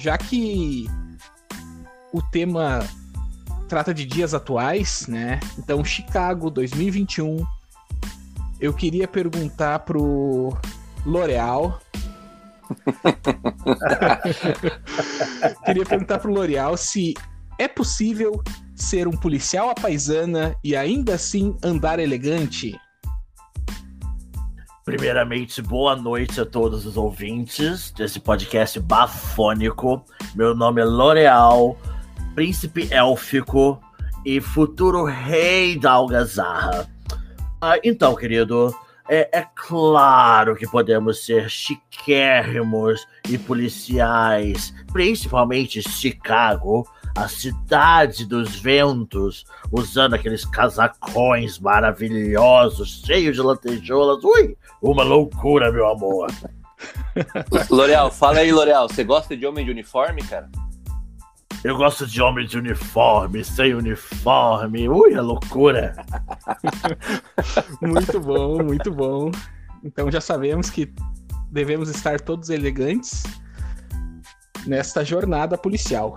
já que o tema trata de dias atuais, né? Então, Chicago 2021. Eu queria perguntar pro L'Oreal. queria perguntar pro L'Oreal se é possível ser um policial à paisana e ainda assim andar elegante. Primeiramente, boa noite a todos os ouvintes desse podcast bafônico. Meu nome é L'Oreal príncipe élfico e futuro rei da algazarra. Ah, então, querido, é, é, claro que podemos ser chiquérrimos e policiais, principalmente Chicago, a cidade dos ventos, usando aqueles casacões maravilhosos, cheios de lantejoulas. Ui, uma loucura, meu amor. L'Oreal, fala aí, L'Oreal, você gosta de homem de uniforme, cara? Eu gosto de homem de uniforme, sem uniforme. Ui, é loucura. muito bom, muito bom. Então já sabemos que devemos estar todos elegantes nesta jornada policial.